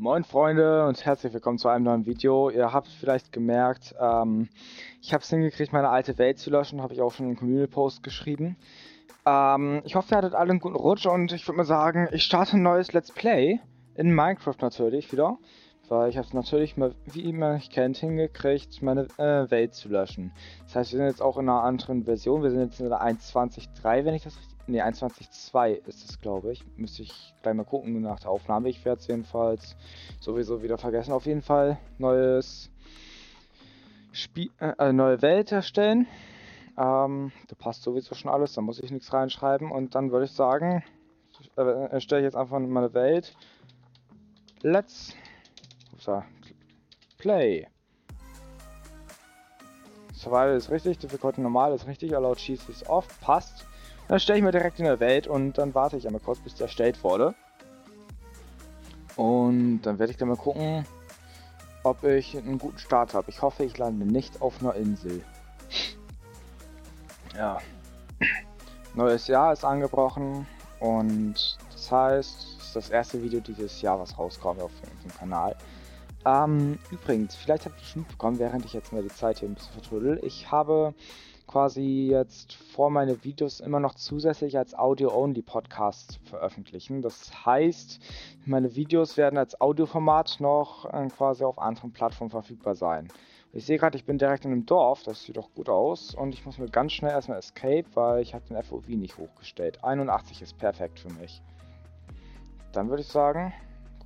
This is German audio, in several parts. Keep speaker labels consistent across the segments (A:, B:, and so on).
A: Moin Freunde und herzlich willkommen zu einem neuen Video. Ihr habt vielleicht gemerkt, ähm, ich habe es hingekriegt, meine alte Welt zu löschen, habe ich auch schon einen Community-Post geschrieben. Ähm, ich hoffe, ihr hattet alle einen guten Rutsch und ich würde mal sagen, ich starte ein neues Let's Play in Minecraft natürlich wieder. Weil ich habe es natürlich mal, wie ihr mich kennt, hingekriegt, meine äh, Welt zu löschen. Das heißt, wir sind jetzt auch in einer anderen Version. Wir sind jetzt in der 1.20.3, wenn ich das richtig Ne, 21.2 ist es, glaube ich. Müsste ich gleich mal gucken nach der Aufnahme. Ich werde es jedenfalls sowieso wieder vergessen. Auf jeden Fall neues Spiel, äh, äh, neue Welt erstellen. Ähm, da passt sowieso schon alles, da muss ich nichts reinschreiben. Und dann würde ich sagen, äh, erstelle ich jetzt einfach meine Welt. Let's upsa, play. Survival ist richtig, Difficulty normal ist richtig, Allowed Cheese ist off, passt. Dann stelle ich mir direkt in der Welt und dann warte ich einmal kurz, bis der erstellt wurde. Und dann werde ich dann mal gucken, ob ich einen guten Start habe. Ich hoffe, ich lande nicht auf einer Insel. Ja. Neues Jahr ist angebrochen und das heißt, es ist das erste Video dieses Jahr, was rauskommt auf dem Kanal. Ähm, übrigens, vielleicht habt ihr schon mitbekommen, während ich jetzt mal die Zeit hier ein bisschen vertrödel. Ich habe quasi jetzt vor meine Videos immer noch zusätzlich als Audio-Only-Podcast veröffentlichen. Das heißt, meine Videos werden als Audioformat noch äh, quasi auf anderen Plattformen verfügbar sein. Ich sehe gerade, ich bin direkt in einem Dorf, das sieht doch gut aus und ich muss mir ganz schnell erstmal Escape, weil ich habe den FOV nicht hochgestellt. 81 ist perfekt für mich. Dann würde ich sagen,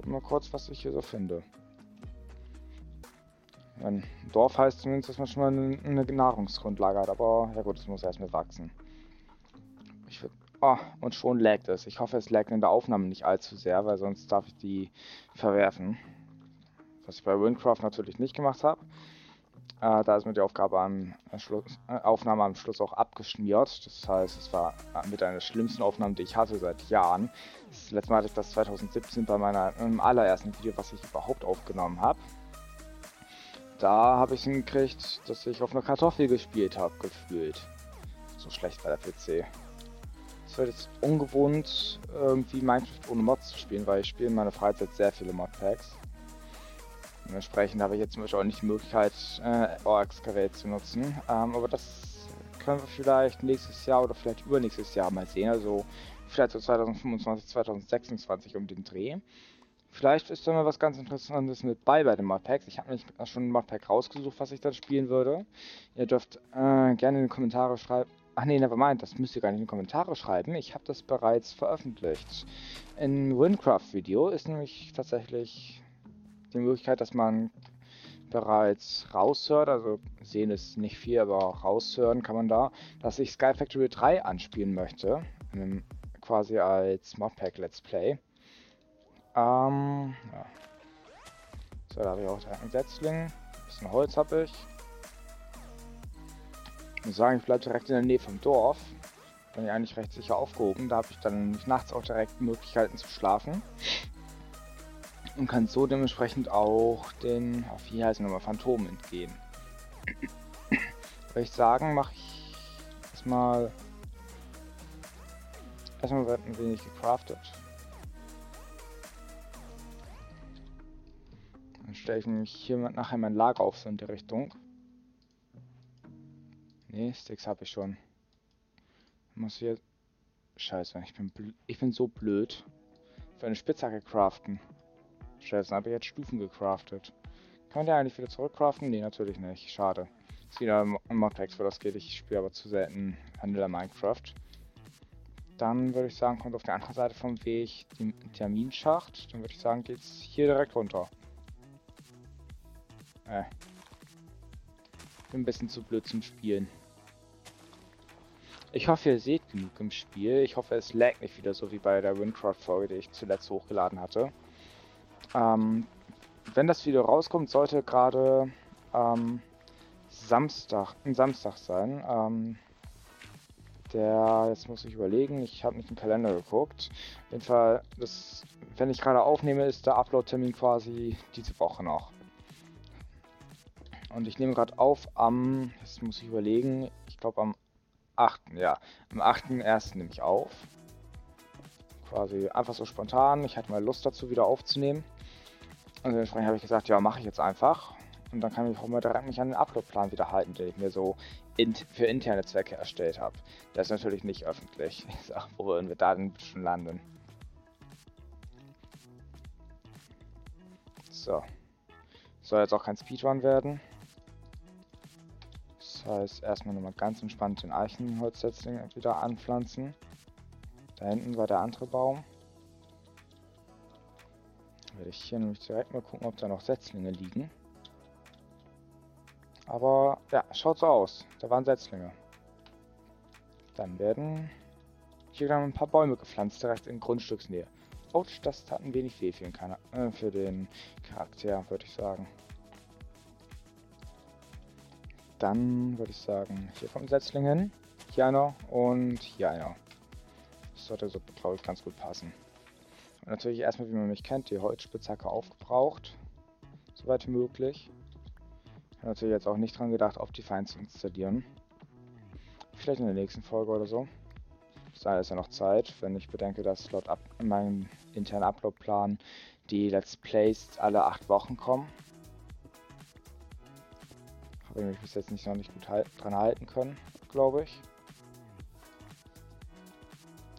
A: wir mal kurz, was ich hier so finde. Ein Dorf heißt zumindest, dass man schon mal eine, Nahrungsgrundlage hat, aber ja gut, es muss erstmal wachsen. Ich würd, oh, und schon laggt es. Ich hoffe, es laggt in der Aufnahme nicht allzu sehr, weil sonst darf ich die verwerfen. Was ich bei Windcraft natürlich nicht gemacht habe. Äh, da ist mir die Aufgabe am Schluss, äh, Aufnahme am Schluss auch abgeschmiert. Das heißt, es war mit einer der schlimmsten Aufnahmen, die ich hatte seit Jahren. Das letzte Mal hatte ich das 2017 bei meinem allerersten Video, was ich überhaupt aufgenommen habe da habe ich hingekriegt, dass ich auf einer Kartoffel gespielt habe, gefühlt. So schlecht war der PC. Es wird jetzt ungewohnt, irgendwie Minecraft ohne Mods zu spielen, weil ich spiele in meiner Freizeit sehr viele Modpacks. Dementsprechend habe ich jetzt zum Beispiel auch nicht die Möglichkeit, äh, Excavate zu nutzen. Ähm, aber das können wir vielleicht nächstes Jahr oder vielleicht übernächstes Jahr mal sehen. Also vielleicht so 2025, 2026 um den Dreh. Vielleicht ist da mal was ganz Interessantes mit bei bei den Modpacks. Ich habe nämlich schon ein Modpack rausgesucht, was ich dann spielen würde. Ihr dürft äh, gerne in die Kommentare schreiben. Ach nee, nevermind, das müsst ihr gar nicht in die Kommentare schreiben. Ich habe das bereits veröffentlicht. In Windcraft-Video ist nämlich tatsächlich die Möglichkeit, dass man bereits raushört, also sehen ist nicht viel, aber raushören kann man da, dass ich Sky Factory 3 anspielen möchte, quasi als Modpack Let's Play. Ähm, ja. So, da habe ich auch einen Setzling. Ein bisschen Holz habe ich. Ich muss sagen, ich bleibe direkt in der Nähe vom Dorf. Bin ich eigentlich recht sicher aufgehoben. Da habe ich dann nachts auch direkt Möglichkeiten zu schlafen. Und kann so dementsprechend auch den, auf wie heißen nochmal, Phantomen entgehen. Würde ich sagen, mache ich erstmal erstmal wird ein wenig gecraftet. Stelle ich nämlich hier nachher mein Lager auf, so in der Richtung. Ne, Sticks habe ich schon. Muss hier... Scheiße, ich bin, ich bin so blöd. Für eine Spitzhacke craften. Scheiße, dann habe ich jetzt Stufen gecraftet. Kann man der eigentlich wieder zurückcraften? Ne, natürlich nicht. Schade. Ist wieder ein Modpacks, wo das geht. Ich spiele aber zu selten Vanilla Minecraft. Dann würde ich sagen, kommt auf der anderen Seite vom Weg die Terminschacht. Dann würde ich sagen, geht's hier direkt runter. Äh. Bin ein bisschen zu blöd zum Spielen. Ich hoffe, ihr seht genug im Spiel. Ich hoffe, es lag nicht wieder so wie bei der Windcraft-Folge, die ich zuletzt hochgeladen hatte. Ähm, wenn das Video rauskommt, sollte gerade ähm, Samstag, ein Samstag sein. Ähm, der, jetzt muss ich überlegen, ich habe nicht im Kalender geguckt. Auf jeden Fall, das, wenn ich gerade aufnehme, ist der Upload-Termin quasi diese Woche noch. Und ich nehme gerade auf am, jetzt muss ich überlegen, ich glaube am 8. Ja, am 8.1. nehme ich auf. Quasi einfach so spontan. Ich hatte mal Lust dazu wieder aufzunehmen. Und dementsprechend habe ich gesagt, ja, mache ich jetzt einfach. Und dann kann ich auch mal direkt mich an den Uploadplan wieder halten, den ich mir so in, für interne Zwecke erstellt habe. Der ist natürlich nicht öffentlich. Ich sag, wo würden wir da denn schon landen? So. Soll jetzt auch kein Speedrun werden. Das heißt, erstmal nochmal ganz entspannt den Eichenholzsetzling wieder anpflanzen. Da hinten war der andere Baum. Werde ich hier nämlich direkt mal gucken, ob da noch Setzlinge liegen. Aber ja, schaut so aus. Da waren Setzlinge. Dann werden hier dann ein paar Bäume gepflanzt, direkt in Grundstücksnähe. Oh, das tat ein wenig weh für den, Kana äh, für den Charakter, würde ich sagen. Dann würde ich sagen, hier kommt ein Setzling hin. Hier einer und hier einer. Das sollte so, glaube ich, ganz gut passen. Und natürlich erstmal, wie man mich kennt, die Holzspitzhacke aufgebraucht. Soweit wie möglich. Ich habe natürlich jetzt auch nicht dran gedacht, Optifine zu installieren. Vielleicht in der nächsten Folge oder so. Da ist ja noch Zeit, wenn ich bedenke, dass laut in meinem internen Upload-Plan die Let's Plays alle acht Wochen kommen. Habe ich mich bis jetzt nicht noch nicht gut halt dran halten können, glaube ich.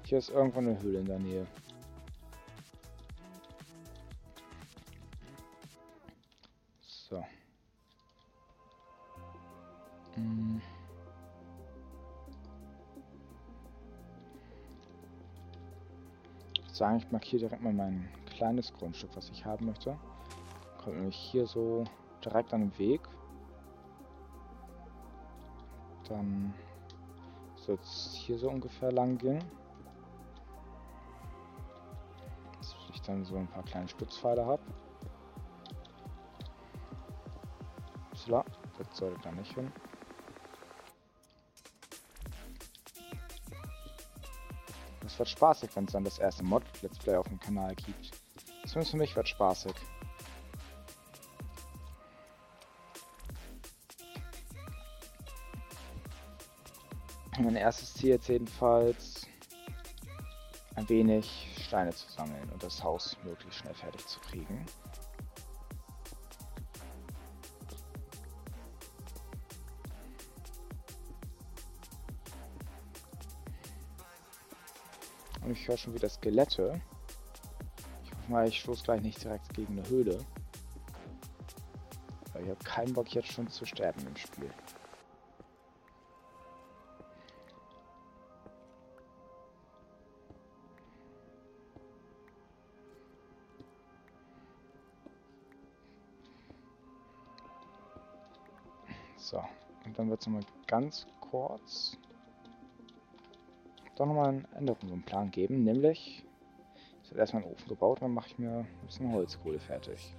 A: Hier ist irgendwo eine Höhle in der Nähe. So. Hm. Ich sagen, ich markiere direkt mal mein kleines Grundstück, was ich haben möchte. Kommt nämlich hier so direkt an den Weg. Dann soll es hier so ungefähr lang gehen. Dass ich dann so ein paar kleine Stützpfeile habe. So, das sollte da nicht hin. Es wird spaßig, wenn es dann das erste Mod-Let's Play auf dem Kanal gibt. Zumindest für mich wird spaßig. Mein erstes Ziel jetzt jedenfalls ein wenig Steine zu sammeln und das Haus möglichst schnell fertig zu kriegen. Und ich höre schon wieder Skelette. Ich hoffe mal, ich stoße gleich nicht direkt gegen eine Höhle. Weil ich habe keinen Bock jetzt schon zu sterben im Spiel. So, und dann wird es nochmal ganz kurz doch nochmal eine Änderung im Plan geben, nämlich es wird erstmal ein Ofen gebaut, dann mache ich mir ein bisschen Holzkohle fertig.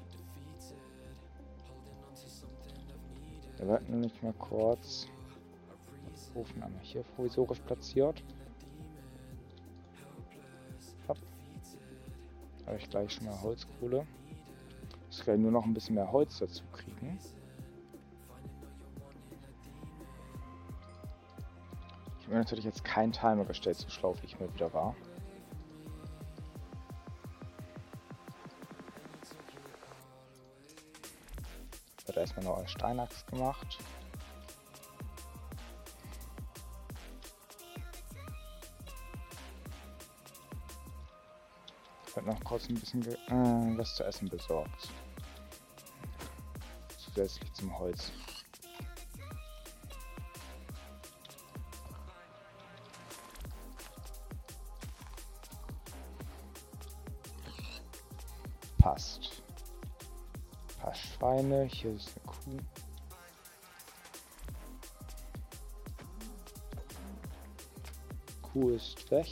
A: Da wird nämlich mal kurz Ofen einmal hier provisorisch platziert. Hopp. Da habe ich gleich schon mal Holzkohle. Ich werde nur noch ein bisschen mehr Holz dazu kriegen. Habe natürlich jetzt keinen Timer gestellt, so schlau wie ich mir wieder war. Wird erstmal noch ein Steinachs gemacht. Wird noch kurz ein bisschen äh, was zu essen besorgt. Zusätzlich zum Holz. Passt. Ein paar Schweine, hier ist eine Kuh. Kuh ist weg.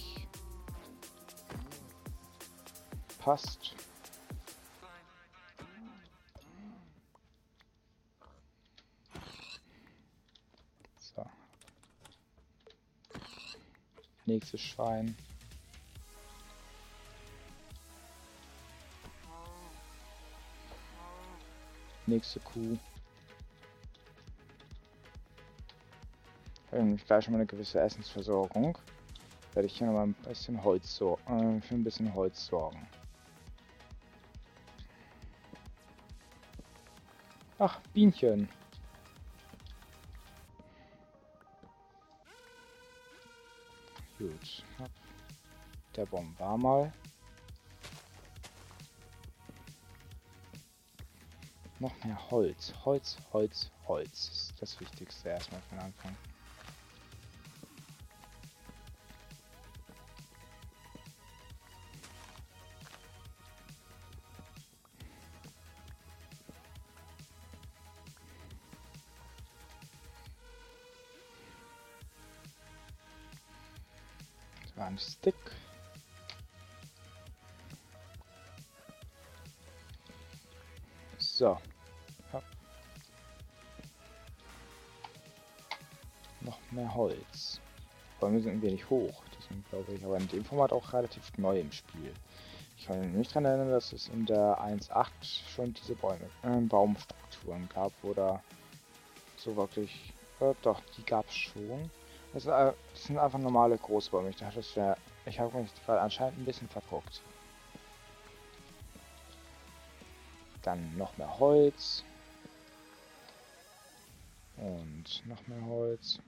A: Passt. So. Nächstes Schwein. Nächste Kuh. Habe ich gleich schon mal eine gewisse Essensversorgung. Werde ich hier noch mal ein bisschen Holz so, äh, für ein bisschen Holz sorgen. Ach, Bienchen. Gut. Der Baum war mal. Noch mehr Holz. Holz, Holz, Holz. Das ist das Wichtigste erstmal von Anfang. ein Stick. So. Holz. Bäume sind ein wenig hoch. Die sind, glaube ich, aber in dem Format auch relativ neu im Spiel. Ich kann mich nicht daran erinnern, dass es in der 1.8 schon diese Bäume, äh, Baumstrukturen gab, oder so wirklich. Äh, doch, die gab es schon. Das, äh, das, sind einfach normale Großbäume. Ich dachte, das wäre. Ich habe mich gerade anscheinend ein bisschen verguckt. Dann noch mehr Holz. Und noch mehr Holz.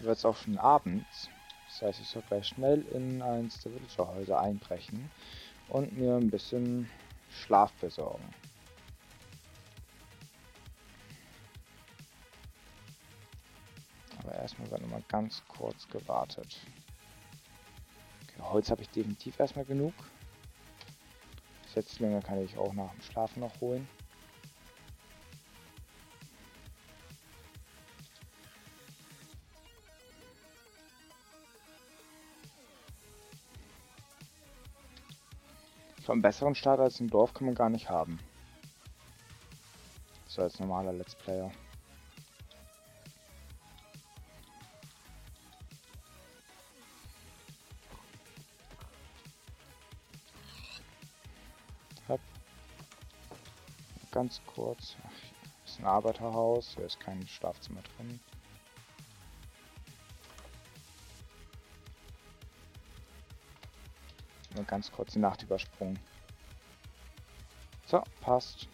A: Wird es auch schon abends. Das heißt, ich soll gleich schnell in eins der Villagerhäuser einbrechen und mir ein bisschen Schlaf besorgen. Aber erstmal wird nochmal ganz kurz gewartet. Okay, Holz habe ich definitiv erstmal genug. Setzlinge kann ich auch nach dem Schlafen noch holen. So einen besseren Start als im Dorf kann man gar nicht haben. So als normaler Let's Player. Hab. Ganz kurz. Ach, ist ein Arbeiterhaus, hier ist kein Schlafzimmer drin. Nur ganz kurz die Nacht übersprungen. So, passt.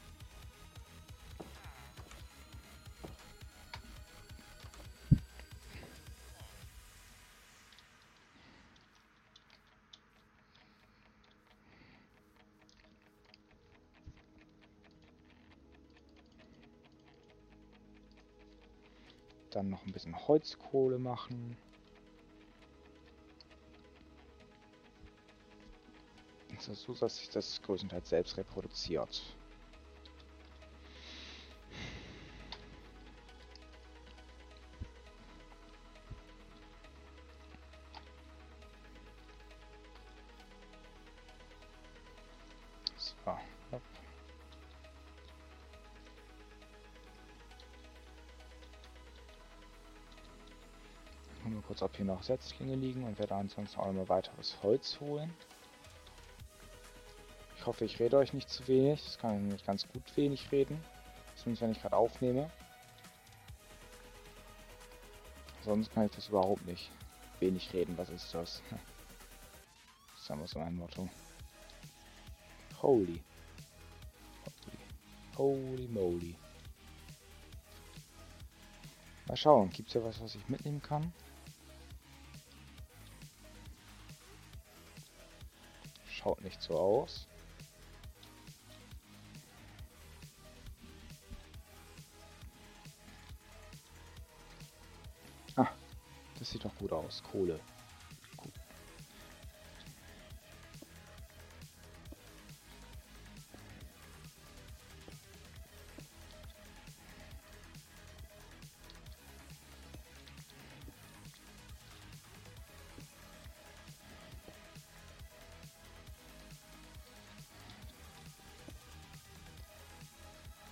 A: Dann noch ein bisschen Holzkohle machen. Ist so, dass sich das größtenteils selbst reproduziert. Mal kurz, ob hier noch Setzlinge liegen und werde ansonsten auch mal weiteres Holz holen. Ich hoffe, ich rede euch nicht zu wenig. Das kann ich nämlich ganz gut wenig reden. Zumindest wenn ich gerade aufnehme. Sonst kann ich das überhaupt nicht. Wenig reden, was ist das? Das ist einfach so ein Motto. Holy. Holy. Holy moly. Mal schauen, gibt es ja was, was ich mitnehmen kann? Schaut nicht so aus. Das sieht doch gut aus. Kohle. Gut.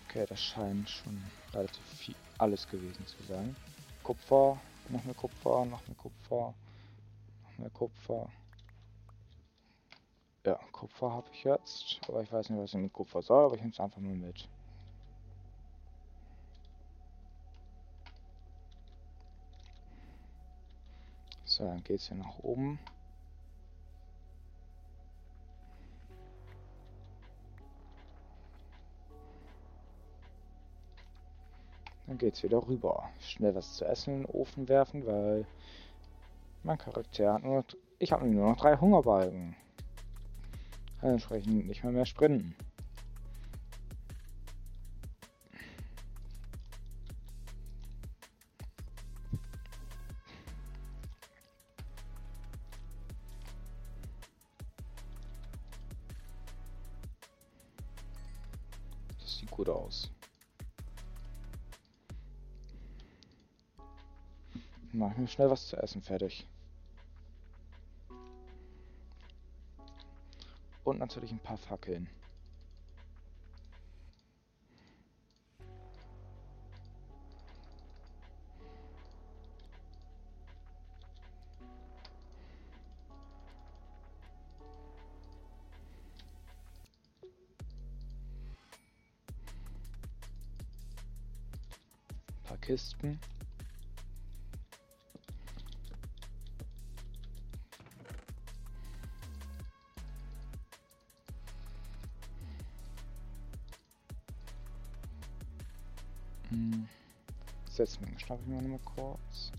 A: Okay, das scheint schon relativ viel alles gewesen zu sein. Kupfer noch mehr Kupfer, noch mehr Kupfer, noch mehr Kupfer. Ja, Kupfer habe ich jetzt, aber ich weiß nicht, was ich mit Kupfer soll, aber ich nehme es einfach mal mit. So, dann geht's hier nach oben. Dann geht's wieder rüber. Schnell was zu essen in den Ofen werfen, weil mein Charakter hat nur... Ich habe nur noch drei Hungerbalken. Kann entsprechend nicht mehr mehr sprinten. Das sieht gut aus. Mach mir schnell was zu essen fertig. Und natürlich ein paar Fackeln. Ein paar Kisten. Setzung schnappe ich mir noch mal kurz.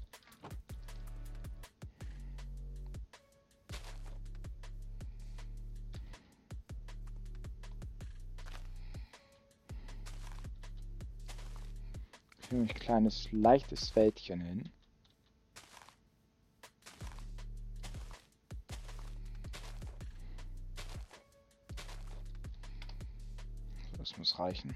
A: Für mich kleines, leichtes Wäldchen hin. Das muss reichen.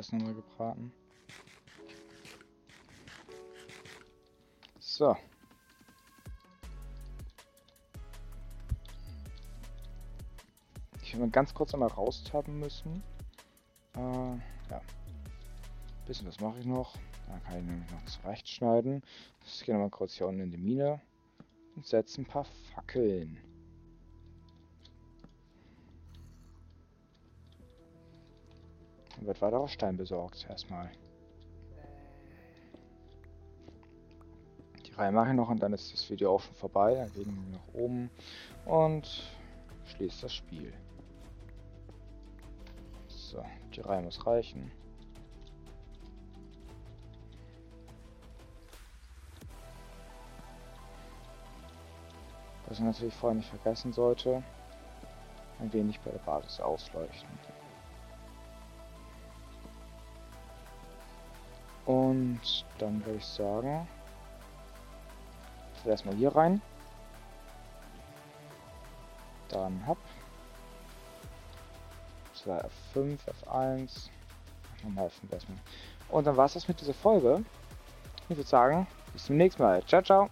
A: Das nochmal gebraten. So. Ich mal ganz kurz einmal raustappen müssen. Äh, ja. Bisschen was mache ich noch. Dann kann ich nämlich noch zurechtschneiden. Ich gehe nochmal kurz hier unten in die Mine und setze ein paar Fackeln. Dann wird weiterer Stein besorgt erstmal. Die Reihe mache ich noch und dann ist das Video auch schon vorbei. Dann gehen wir nach oben und schließt das Spiel. So, die Reihe muss reichen. Was ich natürlich vorher nicht vergessen sollte, ein wenig bei der Basis ausleuchten. Und dann würde ich sagen, erstmal hier rein. Dann hopp. 2 F5, F1. Nochmal F5 erstmal. Und dann war es das mit dieser Folge. Ich würde sagen, bis zum nächsten Mal. Ciao, ciao.